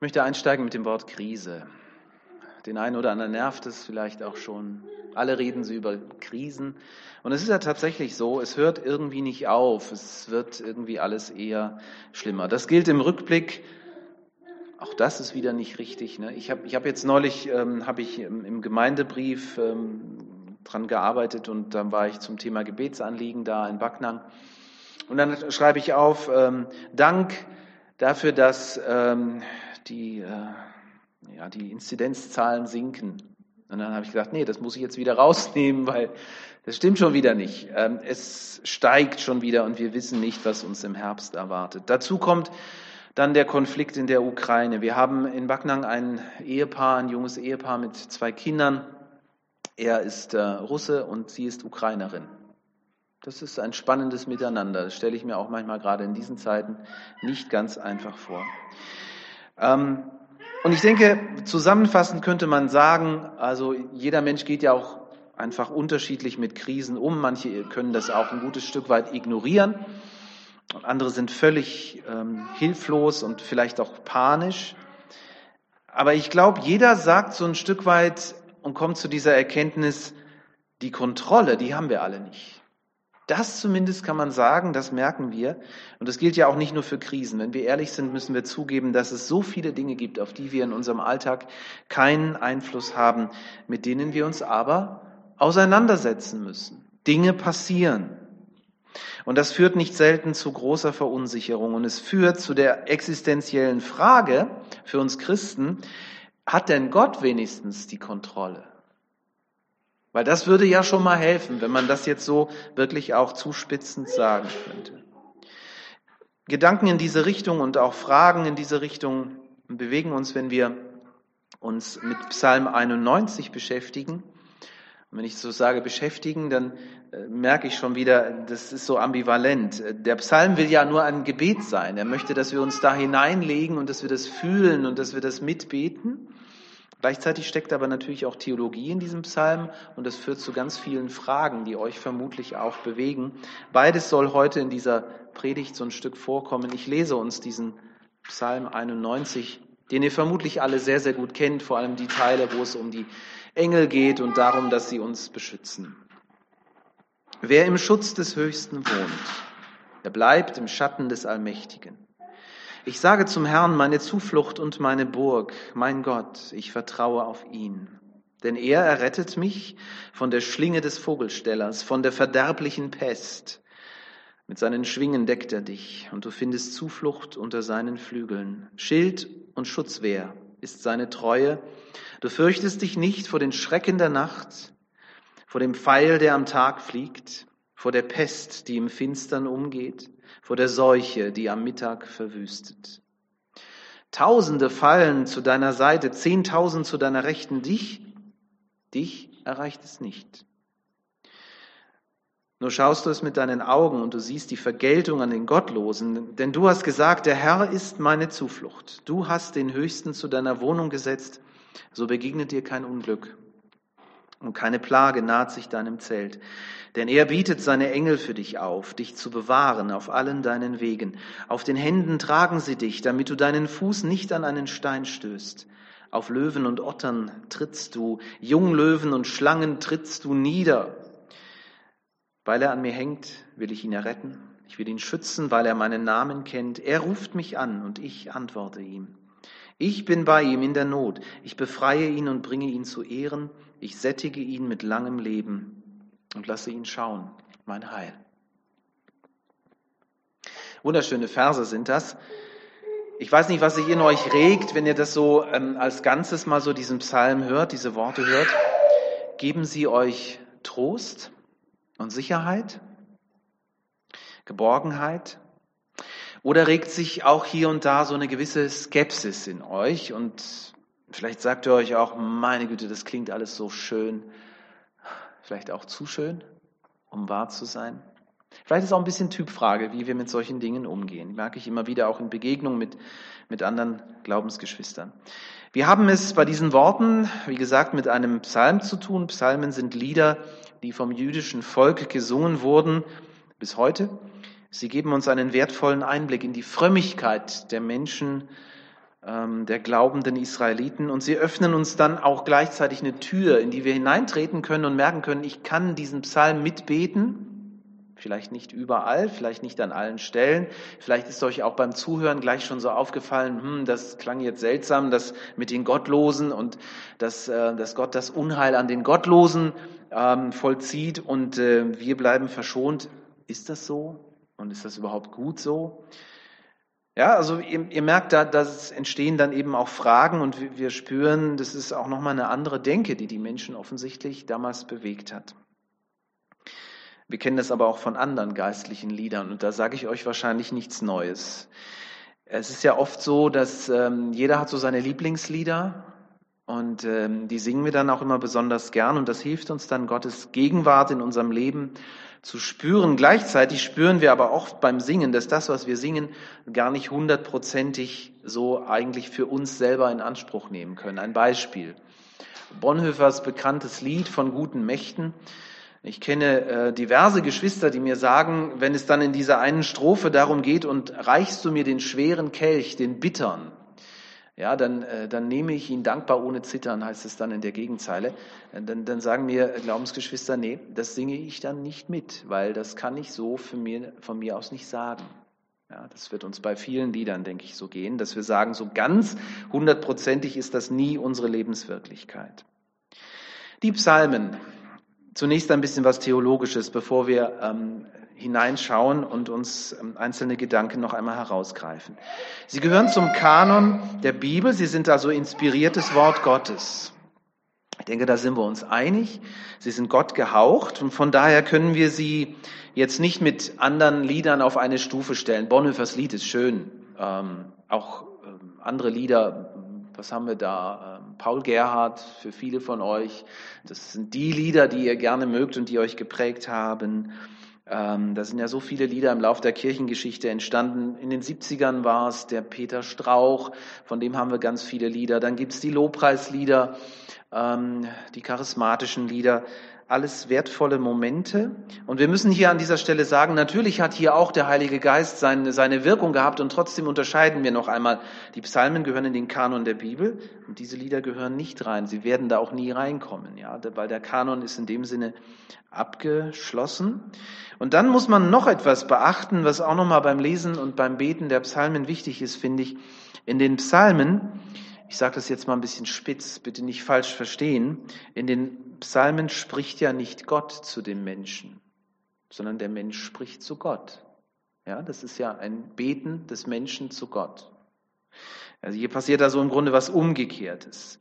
Ich möchte einsteigen mit dem Wort Krise. Den einen oder anderen nervt es vielleicht auch schon. Alle reden sie über Krisen. Und es ist ja tatsächlich so, es hört irgendwie nicht auf. Es wird irgendwie alles eher schlimmer. Das gilt im Rückblick. Auch das ist wieder nicht richtig. Ne? Ich habe ich hab jetzt neulich ähm, hab ich im Gemeindebrief ähm, dran gearbeitet und dann war ich zum Thema Gebetsanliegen da in Backnang. Und dann schreibe ich auf, ähm, Dank dafür, dass ähm, die, äh, ja, die Inzidenzzahlen sinken. Und dann habe ich gesagt, nee, das muss ich jetzt wieder rausnehmen, weil das stimmt schon wieder nicht. Ähm, es steigt schon wieder und wir wissen nicht, was uns im Herbst erwartet. Dazu kommt dann der Konflikt in der Ukraine. Wir haben in Backnang ein Ehepaar, ein junges Ehepaar mit zwei Kindern. Er ist äh, Russe und sie ist Ukrainerin. Das ist ein spannendes Miteinander. Das stelle ich mir auch manchmal gerade in diesen Zeiten nicht ganz einfach vor. Ähm, und ich denke, zusammenfassend könnte man sagen, also jeder Mensch geht ja auch einfach unterschiedlich mit Krisen um. Manche können das auch ein gutes Stück weit ignorieren. Und andere sind völlig ähm, hilflos und vielleicht auch panisch. Aber ich glaube, jeder sagt so ein Stück weit und kommt zu dieser Erkenntnis, die Kontrolle, die haben wir alle nicht. Das zumindest kann man sagen, das merken wir. Und das gilt ja auch nicht nur für Krisen. Wenn wir ehrlich sind, müssen wir zugeben, dass es so viele Dinge gibt, auf die wir in unserem Alltag keinen Einfluss haben, mit denen wir uns aber auseinandersetzen müssen. Dinge passieren. Und das führt nicht selten zu großer Verunsicherung. Und es führt zu der existenziellen Frage für uns Christen, hat denn Gott wenigstens die Kontrolle? Weil das würde ja schon mal helfen, wenn man das jetzt so wirklich auch zuspitzend sagen könnte. Gedanken in diese Richtung und auch Fragen in diese Richtung bewegen uns, wenn wir uns mit Psalm 91 beschäftigen. Und wenn ich so sage beschäftigen, dann äh, merke ich schon wieder, das ist so ambivalent. Der Psalm will ja nur ein Gebet sein. Er möchte, dass wir uns da hineinlegen und dass wir das fühlen und dass wir das mitbeten. Gleichzeitig steckt aber natürlich auch Theologie in diesem Psalm und das führt zu ganz vielen Fragen, die euch vermutlich auch bewegen. Beides soll heute in dieser Predigt so ein Stück vorkommen. Ich lese uns diesen Psalm 91, den ihr vermutlich alle sehr, sehr gut kennt, vor allem die Teile, wo es um die Engel geht und darum, dass sie uns beschützen. Wer im Schutz des Höchsten wohnt, der bleibt im Schatten des Allmächtigen. Ich sage zum Herrn, meine Zuflucht und meine Burg, mein Gott, ich vertraue auf ihn. Denn er errettet mich von der Schlinge des Vogelstellers, von der verderblichen Pest. Mit seinen Schwingen deckt er dich, und du findest Zuflucht unter seinen Flügeln. Schild und Schutzwehr ist seine Treue. Du fürchtest dich nicht vor den Schrecken der Nacht, vor dem Pfeil, der am Tag fliegt, vor der Pest, die im Finstern umgeht, vor der Seuche, die am Mittag verwüstet. Tausende fallen zu deiner Seite, zehntausend zu deiner Rechten, dich, dich erreicht es nicht. Nur schaust du es mit deinen Augen und du siehst die Vergeltung an den Gottlosen, denn du hast gesagt, der Herr ist meine Zuflucht. Du hast den Höchsten zu deiner Wohnung gesetzt, so begegnet dir kein Unglück und keine Plage naht sich deinem Zelt. Denn er bietet seine Engel für dich auf, dich zu bewahren auf allen deinen Wegen. Auf den Händen tragen sie dich, damit du deinen Fuß nicht an einen Stein stößt. Auf Löwen und Ottern trittst du, Junglöwen und Schlangen trittst du nieder. Weil er an mir hängt, will ich ihn erretten. Ich will ihn schützen, weil er meinen Namen kennt. Er ruft mich an und ich antworte ihm. Ich bin bei ihm in der Not. Ich befreie ihn und bringe ihn zu Ehren. Ich sättige ihn mit langem Leben und lasse ihn schauen, mein Heil. Wunderschöne Verse sind das. Ich weiß nicht, was sich in euch regt, wenn ihr das so ähm, als Ganzes mal so diesen Psalm hört, diese Worte hört. Geben sie euch Trost und Sicherheit, Geborgenheit, oder regt sich auch hier und da so eine gewisse Skepsis in euch und vielleicht sagt ihr euch auch, meine Güte, das klingt alles so schön, vielleicht auch zu schön, um wahr zu sein. Vielleicht ist auch ein bisschen Typfrage, wie wir mit solchen Dingen umgehen. Merke ich immer wieder auch in Begegnungen mit, mit anderen Glaubensgeschwistern. Wir haben es bei diesen Worten, wie gesagt, mit einem Psalm zu tun. Psalmen sind Lieder, die vom jüdischen Volk gesungen wurden bis heute. Sie geben uns einen wertvollen Einblick in die Frömmigkeit der Menschen der glaubenden Israeliten. Und sie öffnen uns dann auch gleichzeitig eine Tür, in die wir hineintreten können und merken können, ich kann diesen Psalm mitbeten. Vielleicht nicht überall, vielleicht nicht an allen Stellen. Vielleicht ist euch auch beim Zuhören gleich schon so aufgefallen, hm, das klang jetzt seltsam, das mit den Gottlosen und dass, äh, dass Gott das Unheil an den Gottlosen ähm, vollzieht und äh, wir bleiben verschont. Ist das so? Und ist das überhaupt gut so? Ja, also ihr, ihr merkt da, dass entstehen dann eben auch Fragen und wir, wir spüren, das ist auch nochmal eine andere Denke, die die Menschen offensichtlich damals bewegt hat. Wir kennen das aber auch von anderen geistlichen Liedern und da sage ich euch wahrscheinlich nichts Neues. Es ist ja oft so, dass ähm, jeder hat so seine Lieblingslieder und ähm, die singen wir dann auch immer besonders gern und das hilft uns dann, Gottes Gegenwart in unserem Leben zu spüren. Gleichzeitig spüren wir aber oft beim Singen, dass das, was wir singen, gar nicht hundertprozentig so eigentlich für uns selber in Anspruch nehmen können. Ein Beispiel. Bonhoeffers bekanntes Lied von guten Mächten. Ich kenne äh, diverse Geschwister, die mir sagen, wenn es dann in dieser einen Strophe darum geht, und reichst du mir den schweren Kelch, den bittern, ja, dann, äh, dann nehme ich ihn dankbar ohne Zittern, heißt es dann in der Gegenzeile. Äh, dann, dann sagen mir Glaubensgeschwister, nee, das singe ich dann nicht mit, weil das kann ich so für mir, von mir aus nicht sagen. Ja, das wird uns bei vielen Liedern, denke ich, so gehen, dass wir sagen, so ganz hundertprozentig ist das nie unsere Lebenswirklichkeit. Die Psalmen. Zunächst ein bisschen was Theologisches, bevor wir ähm, hineinschauen und uns ähm, einzelne Gedanken noch einmal herausgreifen. Sie gehören zum Kanon der Bibel, sie sind also inspiriertes Wort Gottes. Ich denke, da sind wir uns einig. Sie sind Gott gehaucht und von daher können wir sie jetzt nicht mit anderen Liedern auf eine Stufe stellen. Bonhoeffers Lied ist schön. Ähm, auch ähm, andere Lieder, was haben wir da? Ähm, Paul Gerhardt für viele von euch. Das sind die Lieder, die ihr gerne mögt und die euch geprägt haben. Ähm, da sind ja so viele Lieder im Lauf der Kirchengeschichte entstanden. In den 70ern war es der Peter Strauch, von dem haben wir ganz viele Lieder. Dann gibt's die Lobpreislieder, ähm, die charismatischen Lieder alles wertvolle Momente. Und wir müssen hier an dieser Stelle sagen, natürlich hat hier auch der Heilige Geist seine, seine Wirkung gehabt und trotzdem unterscheiden wir noch einmal, die Psalmen gehören in den Kanon der Bibel und diese Lieder gehören nicht rein. Sie werden da auch nie reinkommen, ja, weil der Kanon ist in dem Sinne abgeschlossen. Und dann muss man noch etwas beachten, was auch nochmal beim Lesen und beim Beten der Psalmen wichtig ist, finde ich. In den Psalmen, ich sage das jetzt mal ein bisschen spitz, bitte nicht falsch verstehen, in den Psalmen spricht ja nicht Gott zu dem Menschen, sondern der Mensch spricht zu Gott. Ja, das ist ja ein Beten des Menschen zu Gott. Also hier passiert da so im Grunde was Umgekehrtes.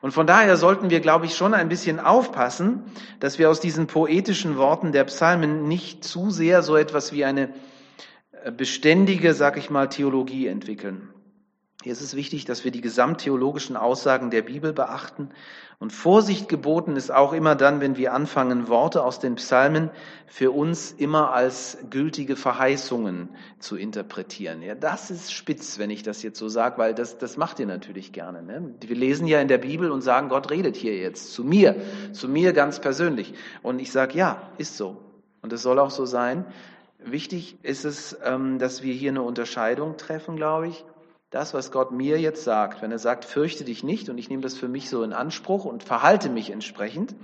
Und von daher sollten wir, glaube ich, schon ein bisschen aufpassen, dass wir aus diesen poetischen Worten der Psalmen nicht zu sehr so etwas wie eine äh, beständige, sag ich mal, Theologie entwickeln. Hier ist es wichtig, dass wir die gesamttheologischen Aussagen der Bibel beachten. Und Vorsicht geboten ist auch immer dann, wenn wir anfangen, Worte aus den Psalmen für uns immer als gültige Verheißungen zu interpretieren. Ja, das ist spitz, wenn ich das jetzt so sage, weil das, das macht ihr natürlich gerne. Ne? Wir lesen ja in der Bibel und sagen, Gott redet hier jetzt zu mir, zu mir ganz persönlich. Und ich sage, ja, ist so. Und es soll auch so sein. Wichtig ist es, ähm, dass wir hier eine Unterscheidung treffen, glaube ich das, was Gott mir jetzt sagt, wenn er sagt, fürchte dich nicht und ich nehme das für mich so in Anspruch und verhalte mich entsprechend,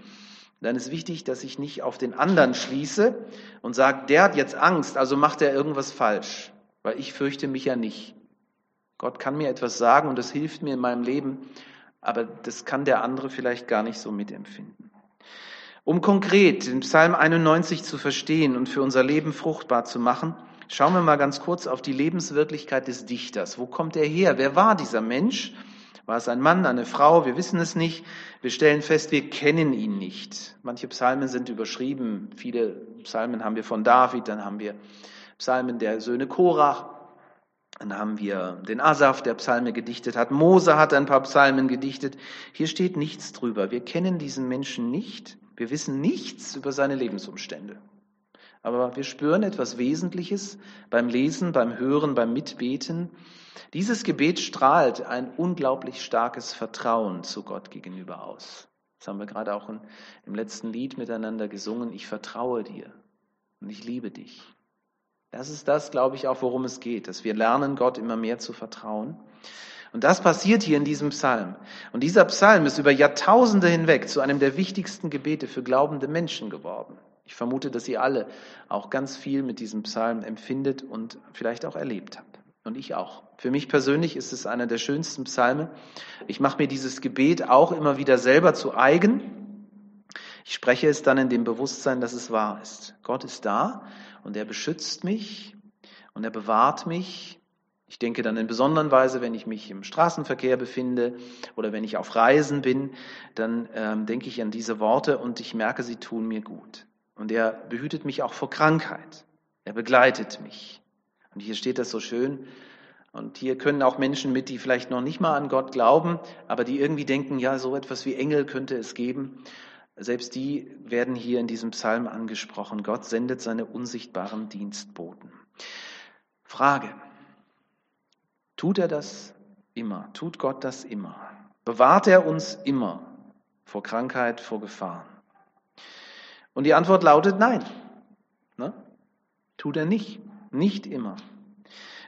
dann ist wichtig, dass ich nicht auf den anderen schließe und sage, der hat jetzt Angst, also macht er irgendwas falsch, weil ich fürchte mich ja nicht. Gott kann mir etwas sagen und das hilft mir in meinem Leben, aber das kann der andere vielleicht gar nicht so mitempfinden. Um konkret den Psalm 91 zu verstehen und für unser Leben fruchtbar zu machen, Schauen wir mal ganz kurz auf die Lebenswirklichkeit des Dichters. Wo kommt er her? Wer war dieser Mensch? War es ein Mann, eine Frau? Wir wissen es nicht. Wir stellen fest, wir kennen ihn nicht. Manche Psalmen sind überschrieben. Viele Psalmen haben wir von David, dann haben wir Psalmen der Söhne Korach. Dann haben wir den Asaf, der Psalme gedichtet hat. Mose hat ein paar Psalmen gedichtet. Hier steht nichts drüber. Wir kennen diesen Menschen nicht. Wir wissen nichts über seine Lebensumstände. Aber wir spüren etwas Wesentliches beim Lesen, beim Hören, beim Mitbeten. Dieses Gebet strahlt ein unglaublich starkes Vertrauen zu Gott gegenüber aus. Das haben wir gerade auch im letzten Lied miteinander gesungen. Ich vertraue dir und ich liebe dich. Das ist das, glaube ich, auch worum es geht, dass wir lernen, Gott immer mehr zu vertrauen. Und das passiert hier in diesem Psalm. Und dieser Psalm ist über Jahrtausende hinweg zu einem der wichtigsten Gebete für glaubende Menschen geworden. Ich vermute, dass ihr alle auch ganz viel mit diesem Psalm empfindet und vielleicht auch erlebt habt. Und ich auch. Für mich persönlich ist es einer der schönsten Psalme. Ich mache mir dieses Gebet auch immer wieder selber zu eigen. Ich spreche es dann in dem Bewusstsein, dass es wahr ist. Gott ist da und er beschützt mich und er bewahrt mich ich denke dann in besonderer Weise, wenn ich mich im Straßenverkehr befinde oder wenn ich auf Reisen bin, dann ähm, denke ich an diese Worte und ich merke, sie tun mir gut. Und er behütet mich auch vor Krankheit. Er begleitet mich. Und hier steht das so schön. Und hier können auch Menschen mit, die vielleicht noch nicht mal an Gott glauben, aber die irgendwie denken, ja, so etwas wie Engel könnte es geben. Selbst die werden hier in diesem Psalm angesprochen. Gott sendet seine unsichtbaren Dienstboten. Frage. Tut er das immer? Tut Gott das immer? Bewahrt er uns immer vor Krankheit, vor Gefahren? Und die Antwort lautet nein. Ne? Tut er nicht. Nicht immer.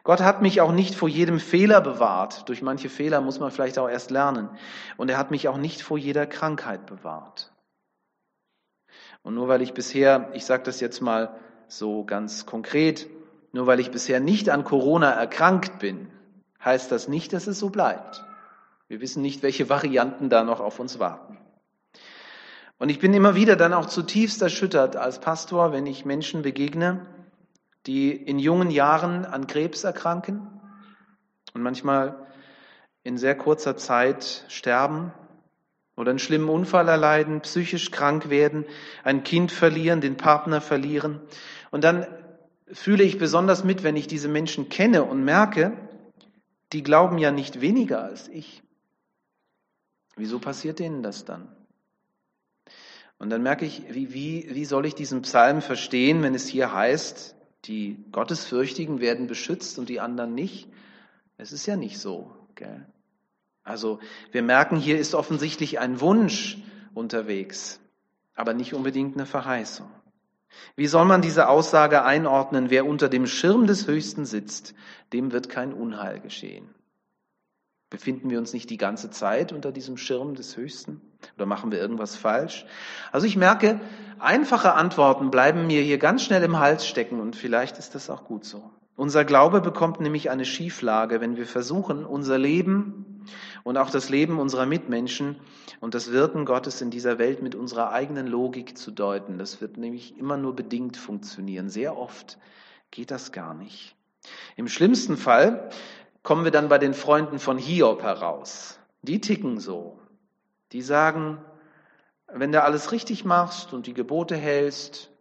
Gott hat mich auch nicht vor jedem Fehler bewahrt. Durch manche Fehler muss man vielleicht auch erst lernen. Und er hat mich auch nicht vor jeder Krankheit bewahrt. Und nur weil ich bisher, ich sage das jetzt mal so ganz konkret, nur weil ich bisher nicht an Corona erkrankt bin, heißt das nicht, dass es so bleibt. Wir wissen nicht, welche Varianten da noch auf uns warten. Und ich bin immer wieder dann auch zutiefst erschüttert als Pastor, wenn ich Menschen begegne, die in jungen Jahren an Krebs erkranken und manchmal in sehr kurzer Zeit sterben oder einen schlimmen Unfall erleiden, psychisch krank werden, ein Kind verlieren, den Partner verlieren. Und dann fühle ich besonders mit, wenn ich diese Menschen kenne und merke, die glauben ja nicht weniger als ich. Wieso passiert denen das dann? Und dann merke ich, wie, wie, wie soll ich diesen Psalm verstehen, wenn es hier heißt, die Gottesfürchtigen werden beschützt und die anderen nicht? Es ist ja nicht so. Gell? Also wir merken, hier ist offensichtlich ein Wunsch unterwegs, aber nicht unbedingt eine Verheißung. Wie soll man diese Aussage einordnen? Wer unter dem Schirm des Höchsten sitzt, dem wird kein Unheil geschehen. Befinden wir uns nicht die ganze Zeit unter diesem Schirm des Höchsten? Oder machen wir irgendwas falsch? Also ich merke, einfache Antworten bleiben mir hier ganz schnell im Hals stecken und vielleicht ist das auch gut so. Unser Glaube bekommt nämlich eine Schieflage, wenn wir versuchen, unser Leben und auch das Leben unserer Mitmenschen und das Wirken Gottes in dieser Welt mit unserer eigenen Logik zu deuten. Das wird nämlich immer nur bedingt funktionieren. Sehr oft geht das gar nicht. Im schlimmsten Fall kommen wir dann bei den Freunden von Hiob heraus. Die ticken so. Die sagen, wenn du alles richtig machst und die Gebote hältst,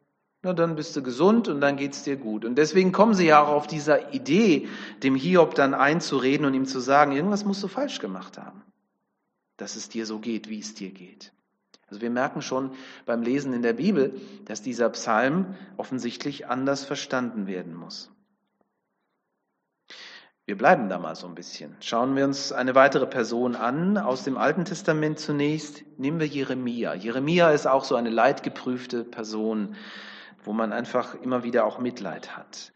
na, dann bist du gesund und dann geht's dir gut. Und deswegen kommen sie ja auch auf dieser Idee, dem Hiob dann einzureden und ihm zu sagen, irgendwas musst du falsch gemacht haben, dass es dir so geht, wie es dir geht. Also wir merken schon beim Lesen in der Bibel, dass dieser Psalm offensichtlich anders verstanden werden muss. Wir bleiben da mal so ein bisschen. Schauen wir uns eine weitere Person an, aus dem Alten Testament zunächst. Nehmen wir Jeremia. Jeremia ist auch so eine leidgeprüfte Person, wo man einfach immer wieder auch Mitleid hat.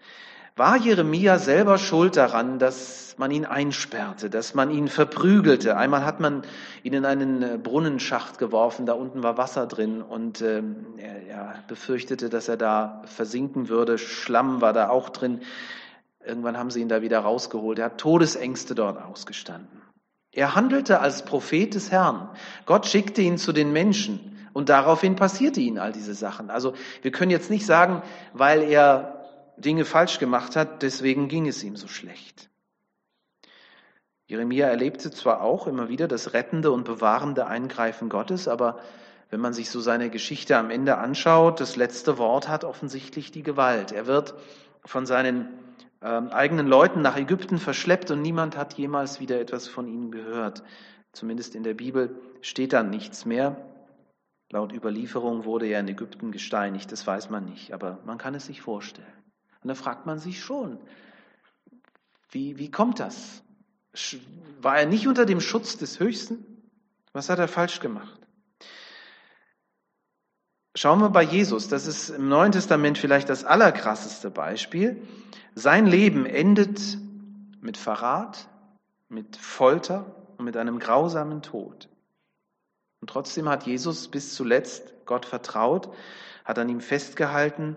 War Jeremia selber schuld daran, dass man ihn einsperrte, dass man ihn verprügelte? Einmal hat man ihn in einen äh, Brunnenschacht geworfen, da unten war Wasser drin und ähm, er, er befürchtete, dass er da versinken würde. Schlamm war da auch drin. Irgendwann haben sie ihn da wieder rausgeholt. Er hat Todesängste dort ausgestanden. Er handelte als Prophet des Herrn. Gott schickte ihn zu den Menschen und daraufhin passierte ihnen all diese Sachen. Also wir können jetzt nicht sagen, weil er Dinge falsch gemacht hat, deswegen ging es ihm so schlecht. Jeremia erlebte zwar auch immer wieder das rettende und bewahrende Eingreifen Gottes, aber wenn man sich so seine Geschichte am Ende anschaut, das letzte Wort hat offensichtlich die Gewalt. Er wird von seinen ähm, eigenen Leuten nach Ägypten verschleppt und niemand hat jemals wieder etwas von ihnen gehört. Zumindest in der Bibel steht da nichts mehr. Laut Überlieferung wurde er in Ägypten gesteinigt, das weiß man nicht, aber man kann es sich vorstellen. Und da fragt man sich schon, wie, wie kommt das? War er nicht unter dem Schutz des Höchsten? Was hat er falsch gemacht? Schauen wir bei Jesus, das ist im Neuen Testament vielleicht das allerkrasseste Beispiel. Sein Leben endet mit Verrat, mit Folter und mit einem grausamen Tod. Und trotzdem hat Jesus bis zuletzt Gott vertraut, hat an ihm festgehalten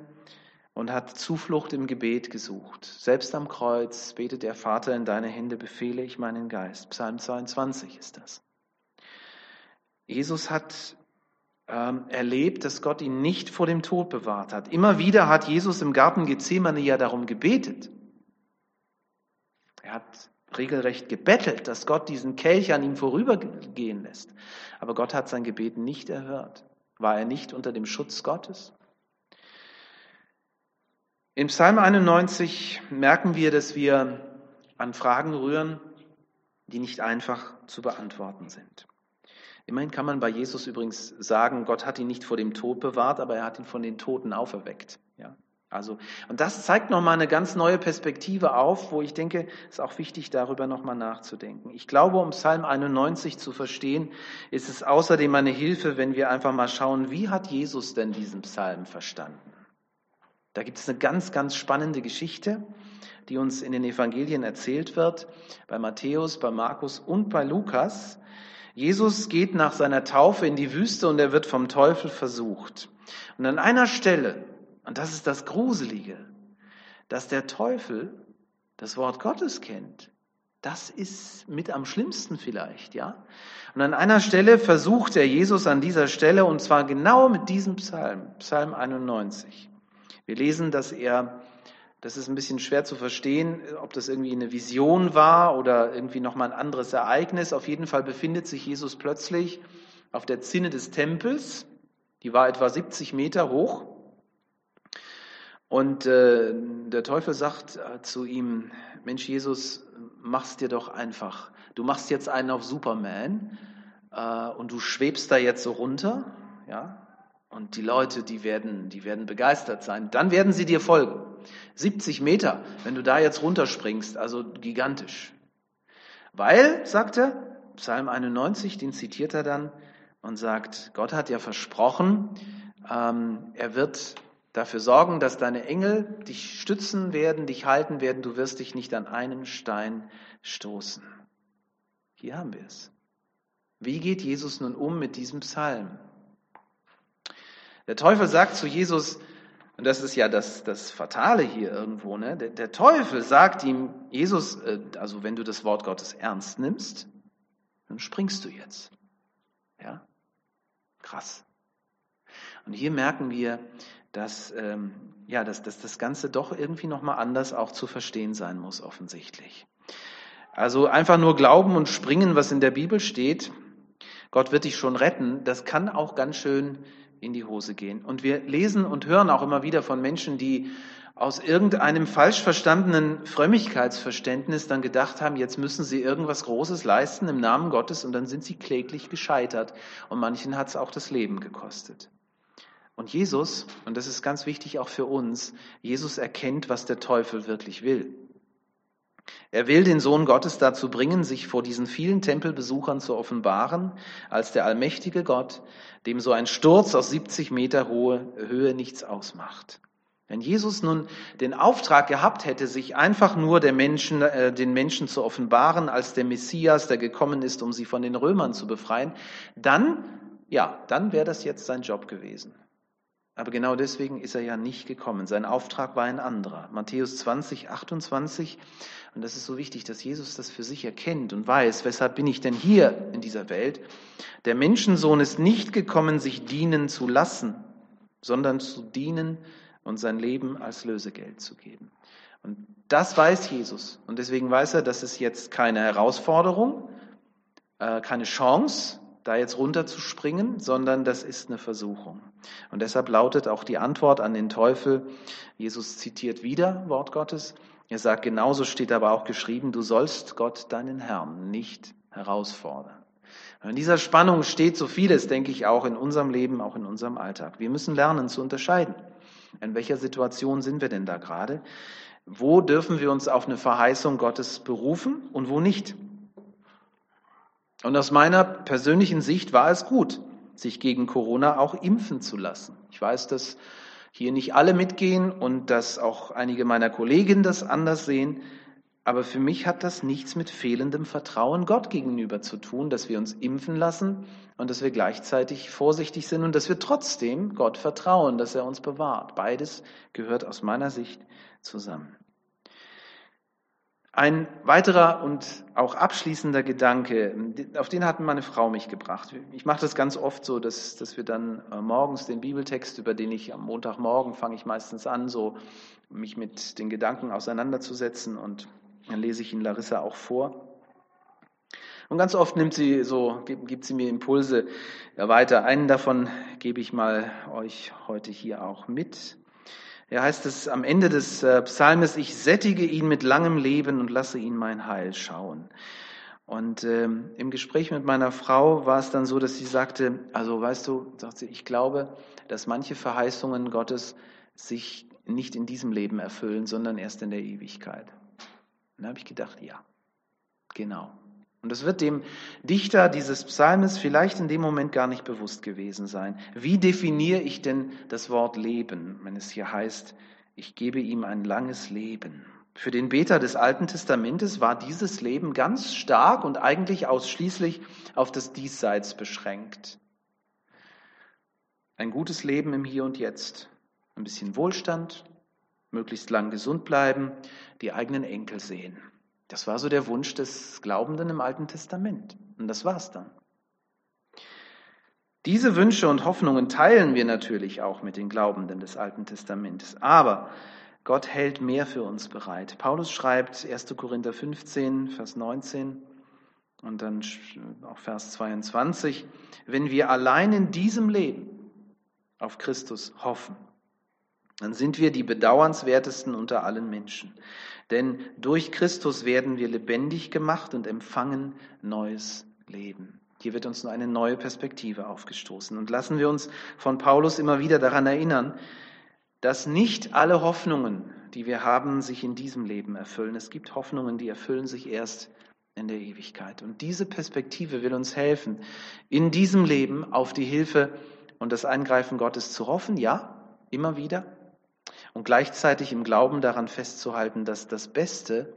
und hat Zuflucht im Gebet gesucht. Selbst am Kreuz betet der Vater, in deine Hände befehle ich meinen Geist. Psalm 22 ist das. Jesus hat erlebt, dass Gott ihn nicht vor dem Tod bewahrt hat. Immer wieder hat Jesus im Garten Gethsemane ja darum gebetet. Er hat regelrecht gebettelt, dass Gott diesen Kelch an ihm vorübergehen lässt. Aber Gott hat sein Gebet nicht erhört. War er nicht unter dem Schutz Gottes? Im Psalm 91 merken wir, dass wir an Fragen rühren, die nicht einfach zu beantworten sind. Immerhin kann man bei Jesus übrigens sagen, Gott hat ihn nicht vor dem Tod bewahrt, aber er hat ihn von den Toten auferweckt. Ja, also, und das zeigt nochmal eine ganz neue Perspektive auf, wo ich denke, es ist auch wichtig, darüber nochmal nachzudenken. Ich glaube, um Psalm 91 zu verstehen, ist es außerdem eine Hilfe, wenn wir einfach mal schauen, wie hat Jesus denn diesen Psalm verstanden? Da gibt es eine ganz, ganz spannende Geschichte, die uns in den Evangelien erzählt wird, bei Matthäus, bei Markus und bei Lukas. Jesus geht nach seiner Taufe in die Wüste und er wird vom Teufel versucht. Und an einer Stelle, und das ist das Gruselige, dass der Teufel das Wort Gottes kennt. Das ist mit am schlimmsten vielleicht, ja? Und an einer Stelle versucht er Jesus an dieser Stelle, und zwar genau mit diesem Psalm, Psalm 91. Wir lesen, dass er, das ist ein bisschen schwer zu verstehen, ob das irgendwie eine Vision war oder irgendwie nochmal ein anderes Ereignis. Auf jeden Fall befindet sich Jesus plötzlich auf der Zinne des Tempels. Die war etwa 70 Meter hoch. Und äh, der Teufel sagt äh, zu ihm, Mensch Jesus, mach's dir doch einfach. Du machst jetzt einen auf Superman äh, und du schwebst da jetzt so runter, ja, und die Leute, die werden, die werden begeistert sein. Dann werden sie dir folgen. 70 Meter, wenn du da jetzt runterspringst, also gigantisch. Weil, sagt er, Psalm 91, den zitiert er dann und sagt, Gott hat ja versprochen, ähm, er wird dafür sorgen, dass deine Engel dich stützen werden, dich halten werden, du wirst dich nicht an einen Stein stoßen. Hier haben wir es. Wie geht Jesus nun um mit diesem Psalm? Der Teufel sagt zu Jesus, und das ist ja das, das Fatale hier irgendwo, ne? der, der Teufel sagt ihm, Jesus, äh, also wenn du das Wort Gottes ernst nimmst, dann springst du jetzt. Ja? Krass. Und hier merken wir, dass, ähm, ja, dass, dass das Ganze doch irgendwie nochmal anders auch zu verstehen sein muss, offensichtlich. Also einfach nur glauben und springen, was in der Bibel steht, Gott wird dich schon retten, das kann auch ganz schön in die Hose gehen. Und wir lesen und hören auch immer wieder von Menschen, die aus irgendeinem falsch verstandenen Frömmigkeitsverständnis dann gedacht haben, jetzt müssen sie irgendwas Großes leisten im Namen Gottes und dann sind sie kläglich gescheitert und manchen hat es auch das Leben gekostet. Und Jesus, und das ist ganz wichtig auch für uns, Jesus erkennt, was der Teufel wirklich will. Er will den Sohn Gottes dazu bringen, sich vor diesen vielen Tempelbesuchern zu offenbaren, als der allmächtige Gott, dem so ein Sturz aus 70 Meter hohe Höhe nichts ausmacht. Wenn Jesus nun den Auftrag gehabt hätte, sich einfach nur Menschen, äh, den Menschen zu offenbaren als der Messias, der gekommen ist, um sie von den Römern zu befreien, dann, ja, dann wäre das jetzt sein Job gewesen. Aber genau deswegen ist er ja nicht gekommen. Sein Auftrag war ein anderer. Matthäus 20, 28. Und das ist so wichtig, dass Jesus das für sich erkennt und weiß, weshalb bin ich denn hier in dieser Welt? Der Menschensohn ist nicht gekommen, sich dienen zu lassen, sondern zu dienen und sein Leben als Lösegeld zu geben. Und das weiß Jesus. Und deswegen weiß er, das ist jetzt keine Herausforderung, äh, keine Chance, da jetzt runterzuspringen, sondern das ist eine Versuchung. Und deshalb lautet auch die Antwort an den Teufel, Jesus zitiert wieder Wort Gottes, er sagt, genauso steht aber auch geschrieben, du sollst Gott, deinen Herrn, nicht herausfordern. In dieser Spannung steht so vieles, denke ich, auch in unserem Leben, auch in unserem Alltag. Wir müssen lernen zu unterscheiden. In welcher Situation sind wir denn da gerade? Wo dürfen wir uns auf eine Verheißung Gottes berufen und wo nicht? Und aus meiner persönlichen Sicht war es gut, sich gegen Corona auch impfen zu lassen. Ich weiß, dass hier nicht alle mitgehen und dass auch einige meiner Kollegen das anders sehen. Aber für mich hat das nichts mit fehlendem Vertrauen Gott gegenüber zu tun, dass wir uns impfen lassen und dass wir gleichzeitig vorsichtig sind und dass wir trotzdem Gott vertrauen, dass er uns bewahrt. Beides gehört aus meiner Sicht zusammen. Ein weiterer und auch abschließender Gedanke, auf den hat meine Frau mich gebracht. Ich mache das ganz oft so, dass, dass wir dann äh, morgens den Bibeltext, über den ich am Montagmorgen fange ich meistens an, so mich mit den Gedanken auseinanderzusetzen und dann lese ich ihn Larissa auch vor. Und ganz oft nimmt sie so, gibt sie mir Impulse weiter. Einen davon gebe ich mal euch heute hier auch mit. Er heißt es am Ende des äh, Psalmes, ich sättige ihn mit langem Leben und lasse ihn mein Heil schauen. Und ähm, im Gespräch mit meiner Frau war es dann so, dass sie sagte, also weißt du, sagt sie, ich glaube, dass manche Verheißungen Gottes sich nicht in diesem Leben erfüllen, sondern erst in der Ewigkeit. Und da habe ich gedacht, ja, genau. Und es wird dem Dichter dieses Psalmes vielleicht in dem Moment gar nicht bewusst gewesen sein. Wie definiere ich denn das Wort Leben, wenn es hier heißt, ich gebe ihm ein langes Leben? Für den Beter des Alten Testamentes war dieses Leben ganz stark und eigentlich ausschließlich auf das Diesseits beschränkt. Ein gutes Leben im Hier und Jetzt, ein bisschen Wohlstand, möglichst lang gesund bleiben, die eigenen Enkel sehen. Das war so der Wunsch des Glaubenden im Alten Testament. Und das war's dann. Diese Wünsche und Hoffnungen teilen wir natürlich auch mit den Glaubenden des Alten Testamentes. Aber Gott hält mehr für uns bereit. Paulus schreibt 1. Korinther 15, Vers 19 und dann auch Vers 22, wenn wir allein in diesem Leben auf Christus hoffen, dann sind wir die bedauernswertesten unter allen Menschen. Denn durch Christus werden wir lebendig gemacht und empfangen neues Leben. Hier wird uns nur eine neue Perspektive aufgestoßen. Und lassen wir uns von Paulus immer wieder daran erinnern, dass nicht alle Hoffnungen, die wir haben, sich in diesem Leben erfüllen. Es gibt Hoffnungen, die erfüllen sich erst in der Ewigkeit. Und diese Perspektive will uns helfen, in diesem Leben auf die Hilfe und das Eingreifen Gottes zu hoffen, ja, immer wieder, und gleichzeitig im Glauben daran festzuhalten, dass das Beste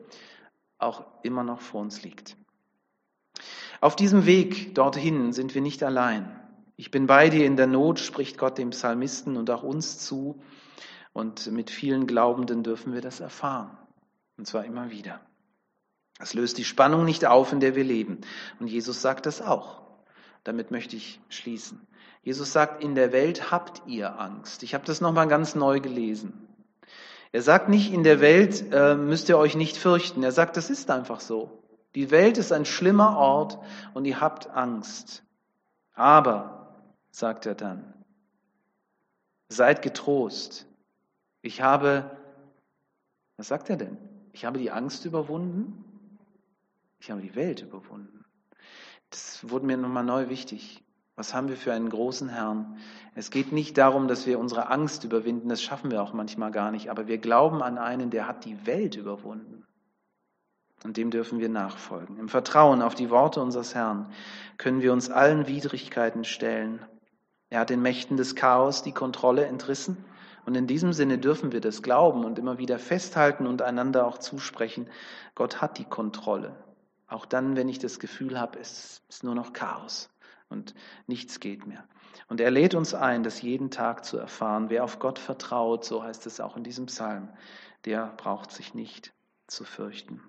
auch immer noch vor uns liegt. Auf diesem Weg dorthin sind wir nicht allein. Ich bin bei dir in der Not, spricht Gott dem Psalmisten und auch uns zu. Und mit vielen Glaubenden dürfen wir das erfahren. Und zwar immer wieder. Es löst die Spannung nicht auf, in der wir leben. Und Jesus sagt das auch. Damit möchte ich schließen. Jesus sagt, in der Welt habt ihr Angst. Ich habe das nochmal ganz neu gelesen. Er sagt nicht, in der Welt äh, müsst ihr euch nicht fürchten. Er sagt, das ist einfach so. Die Welt ist ein schlimmer Ort und ihr habt Angst. Aber, sagt er dann, seid getrost. Ich habe, was sagt er denn? Ich habe die Angst überwunden. Ich habe die Welt überwunden. Das wurde mir nochmal neu wichtig. Was haben wir für einen großen Herrn? Es geht nicht darum, dass wir unsere Angst überwinden, das schaffen wir auch manchmal gar nicht, aber wir glauben an einen, der hat die Welt überwunden. Und dem dürfen wir nachfolgen. Im Vertrauen auf die Worte unseres Herrn können wir uns allen Widrigkeiten stellen. Er hat den Mächten des Chaos die Kontrolle entrissen. Und in diesem Sinne dürfen wir das glauben und immer wieder festhalten und einander auch zusprechen. Gott hat die Kontrolle. Auch dann, wenn ich das Gefühl habe, es ist nur noch Chaos und nichts geht mehr. Und er lädt uns ein, das jeden Tag zu erfahren. Wer auf Gott vertraut, so heißt es auch in diesem Psalm, der braucht sich nicht zu fürchten.